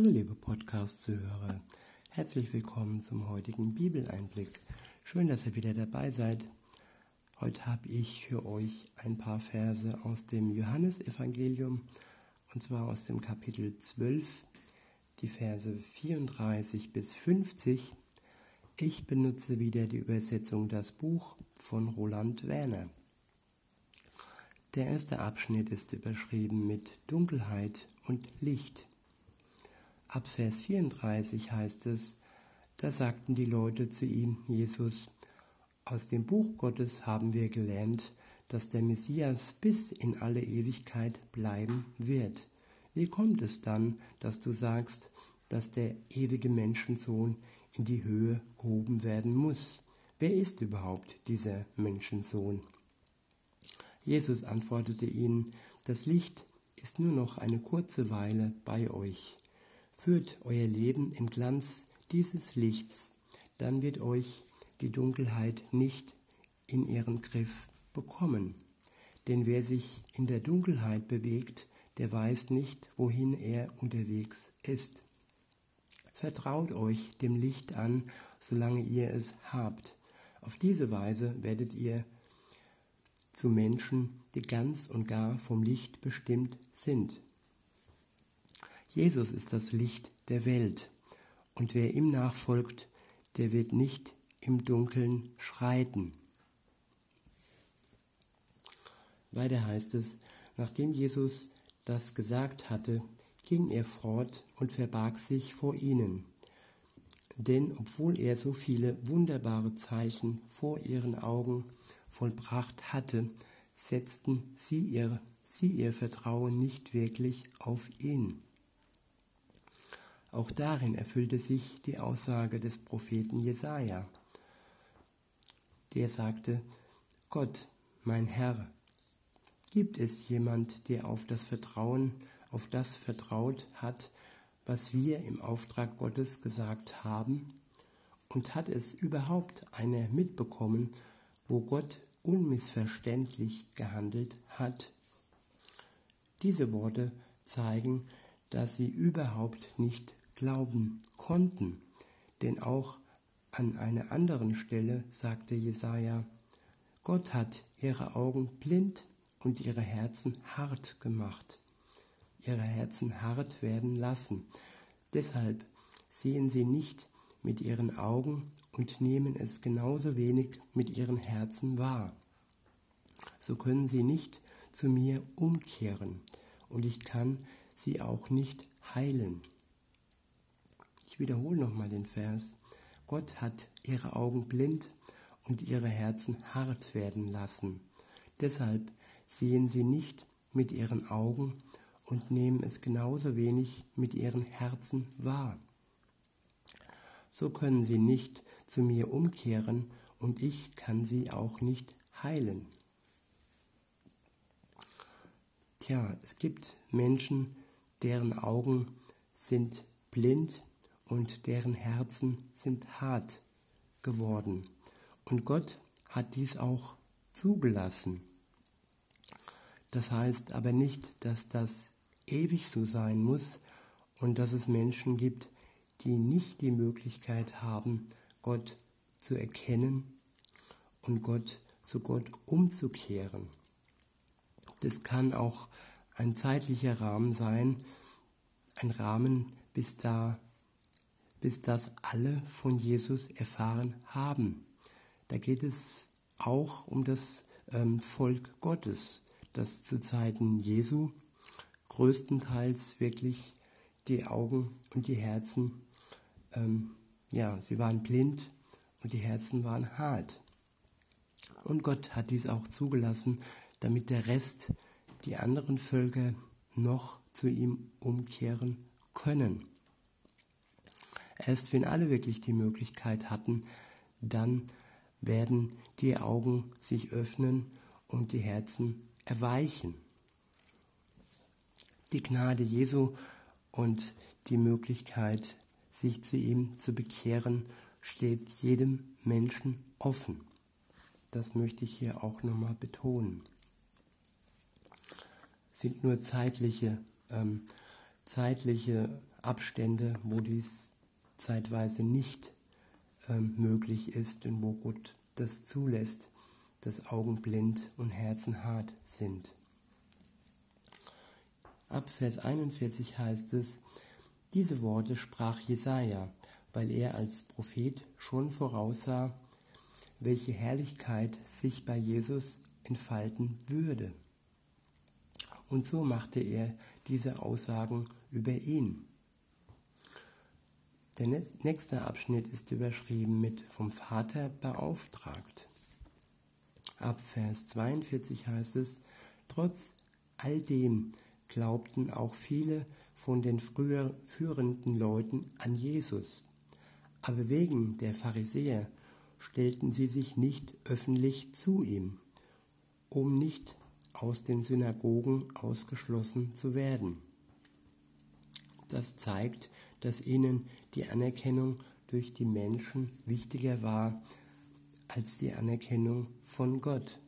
Hallo liebe Podcast-Zuhörer, herzlich willkommen zum heutigen Bibeleinblick. Schön, dass ihr wieder dabei seid. Heute habe ich für euch ein paar Verse aus dem Johannesevangelium und zwar aus dem Kapitel 12, die Verse 34 bis 50. Ich benutze wieder die Übersetzung Das Buch von Roland Werner. Der erste Abschnitt ist überschrieben mit Dunkelheit und Licht. Ab Vers 34 heißt es, da sagten die Leute zu ihm, Jesus, aus dem Buch Gottes haben wir gelernt, dass der Messias bis in alle Ewigkeit bleiben wird. Wie kommt es dann, dass du sagst, dass der ewige Menschensohn in die Höhe gehoben werden muss? Wer ist überhaupt dieser Menschensohn? Jesus antwortete ihnen, das Licht ist nur noch eine kurze Weile bei euch. Führt euer Leben im Glanz dieses Lichts, dann wird euch die Dunkelheit nicht in ihren Griff bekommen. Denn wer sich in der Dunkelheit bewegt, der weiß nicht, wohin er unterwegs ist. Vertraut euch dem Licht an, solange ihr es habt. Auf diese Weise werdet ihr zu Menschen, die ganz und gar vom Licht bestimmt sind. Jesus ist das Licht der Welt, und wer ihm nachfolgt, der wird nicht im Dunkeln schreiten. Weiter heißt es, nachdem Jesus das gesagt hatte, ging er fort und verbarg sich vor ihnen. Denn obwohl er so viele wunderbare Zeichen vor ihren Augen vollbracht hatte, setzten sie ihr, sie ihr Vertrauen nicht wirklich auf ihn. Auch darin erfüllte sich die Aussage des Propheten Jesaja. Der sagte: Gott, mein Herr, gibt es jemand, der auf das Vertrauen, auf das vertraut hat, was wir im Auftrag Gottes gesagt haben? Und hat es überhaupt einer mitbekommen, wo Gott unmissverständlich gehandelt hat? Diese Worte zeigen, dass sie überhaupt nicht glauben konnten. Denn auch an einer anderen Stelle sagte Jesaja, Gott hat ihre Augen blind und ihre Herzen hart gemacht. Ihre Herzen hart werden lassen. Deshalb sehen sie nicht mit ihren Augen und nehmen es genauso wenig mit ihren Herzen wahr. So können sie nicht zu mir umkehren und ich kann sie auch nicht heilen. Wiederhole nochmal den Vers. Gott hat ihre Augen blind und ihre Herzen hart werden lassen. Deshalb sehen sie nicht mit ihren Augen und nehmen es genauso wenig mit ihren Herzen wahr. So können sie nicht zu mir umkehren und ich kann sie auch nicht heilen. Tja, es gibt Menschen, deren Augen sind blind und deren Herzen sind hart geworden. Und Gott hat dies auch zugelassen. Das heißt aber nicht, dass das ewig so sein muss und dass es Menschen gibt, die nicht die Möglichkeit haben, Gott zu erkennen und Gott zu Gott umzukehren. Das kann auch ein zeitlicher Rahmen sein, ein Rahmen, bis da bis das alle von Jesus erfahren haben. Da geht es auch um das ähm, Volk Gottes, das zu Zeiten Jesu größtenteils wirklich die Augen und die Herzen, ähm, ja, sie waren blind und die Herzen waren hart. Und Gott hat dies auch zugelassen, damit der Rest, die anderen Völker, noch zu ihm umkehren können. Erst wenn alle wirklich die Möglichkeit hatten, dann werden die Augen sich öffnen und die Herzen erweichen. Die Gnade Jesu und die Möglichkeit, sich zu ihm zu bekehren, steht jedem Menschen offen. Das möchte ich hier auch nochmal betonen. Es sind nur zeitliche, ähm, zeitliche Abstände, wo dies zeitweise nicht ähm, möglich ist und wo Gott das zulässt, dass Augen blind und Herzen hart sind. Ab Vers 41 heißt es, diese Worte sprach Jesaja, weil er als Prophet schon voraussah, welche Herrlichkeit sich bei Jesus entfalten würde. Und so machte er diese Aussagen über ihn. Der nächste Abschnitt ist überschrieben mit vom Vater beauftragt. Ab Vers 42 heißt es, trotz all dem glaubten auch viele von den früher führenden Leuten an Jesus. Aber wegen der Pharisäer stellten sie sich nicht öffentlich zu ihm, um nicht aus den Synagogen ausgeschlossen zu werden. Das zeigt, dass ihnen die Anerkennung durch die Menschen wichtiger war als die Anerkennung von Gott.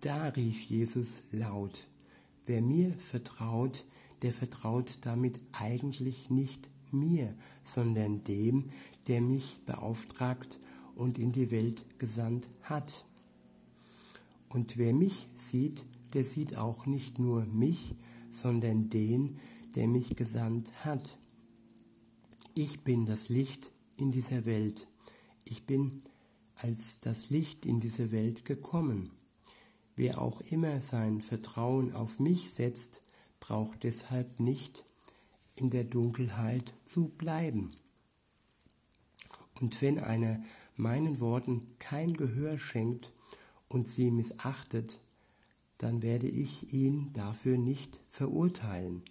Da rief Jesus laut, wer mir vertraut, der vertraut damit eigentlich nicht mir, sondern dem, der mich beauftragt und in die Welt gesandt hat. Und wer mich sieht, der sieht auch nicht nur mich, sondern den, der mich gesandt hat. Ich bin das Licht in dieser Welt. Ich bin als das Licht in diese Welt gekommen. Wer auch immer sein Vertrauen auf mich setzt, braucht deshalb nicht in der Dunkelheit zu bleiben. Und wenn einer meinen Worten kein Gehör schenkt und sie missachtet, dann werde ich ihn dafür nicht verurteilen,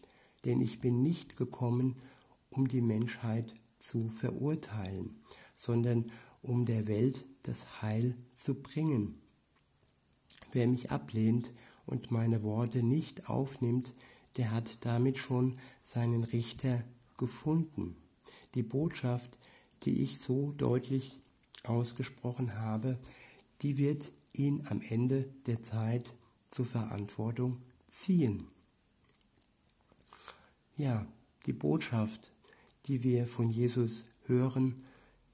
denn ich bin nicht gekommen, um die Menschheit zu verurteilen, sondern um der Welt das Heil zu bringen. Wer mich ablehnt und meine Worte nicht aufnimmt, der hat damit schon seinen Richter gefunden. Die Botschaft, die ich so deutlich ausgesprochen habe, die wird ihn am Ende der Zeit zur Verantwortung ziehen. Ja, die Botschaft, die wir von Jesus hören,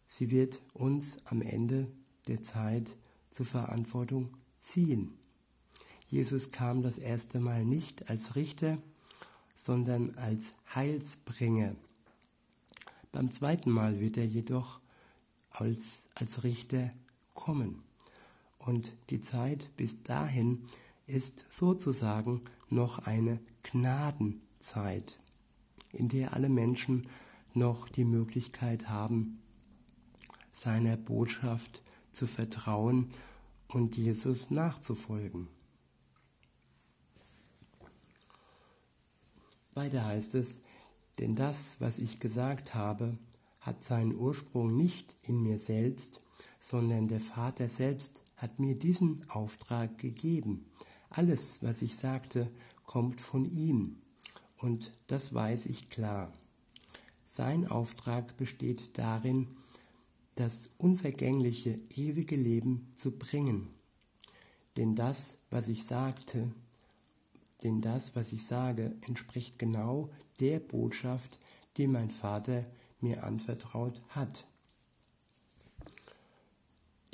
sie wird uns am Ende der Zeit zur Verantwortung ziehen. Jesus kam das erste Mal nicht als Richter, sondern als Heilsbringer. Beim zweiten Mal wird er jedoch als, als Richter kommen. Und die Zeit bis dahin ist sozusagen noch eine Gnadenzeit, in der alle Menschen noch die Möglichkeit haben, seiner Botschaft zu vertrauen und Jesus nachzufolgen. Weiter heißt es, denn das, was ich gesagt habe, hat seinen Ursprung nicht in mir selbst, sondern der Vater selbst hat mir diesen Auftrag gegeben. Alles, was ich sagte, kommt von ihm. Und das weiß ich klar. Sein Auftrag besteht darin, das unvergängliche, ewige Leben zu bringen. Denn das, was ich sagte, denn das, was ich sage, entspricht genau der Botschaft, die mein Vater mir anvertraut hat.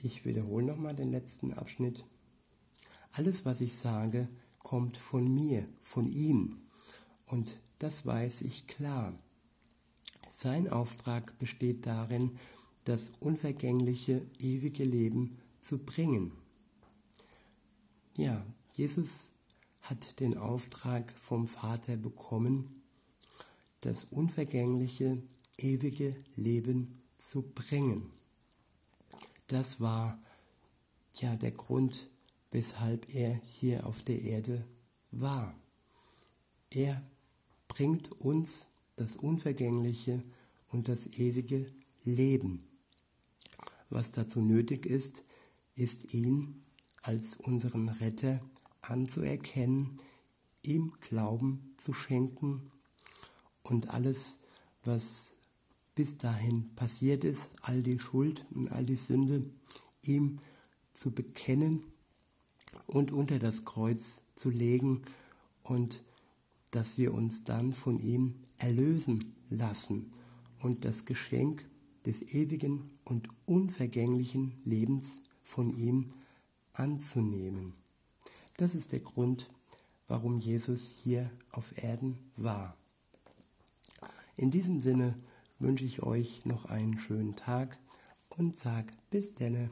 Ich wiederhole nochmal den letzten Abschnitt. Alles, was ich sage, kommt von mir, von ihm. Und das weiß ich klar. Sein Auftrag besteht darin, das unvergängliche, ewige Leben zu bringen. Ja, Jesus hat den Auftrag vom Vater bekommen, das unvergängliche, ewige Leben zu bringen. Das war ja der Grund, weshalb er hier auf der Erde war. Er bringt uns das unvergängliche und das ewige Leben. Was dazu nötig ist, ist ihn als unseren Retter anzuerkennen, ihm Glauben zu schenken und alles, was bis dahin passiert ist, all die Schuld und all die Sünde, ihm zu bekennen und unter das Kreuz zu legen und dass wir uns dann von ihm erlösen lassen und das Geschenk des ewigen und unvergänglichen Lebens von ihm anzunehmen. Das ist der Grund, warum Jesus hier auf Erden war. In diesem Sinne wünsche ich euch noch einen schönen Tag und sag bis denne.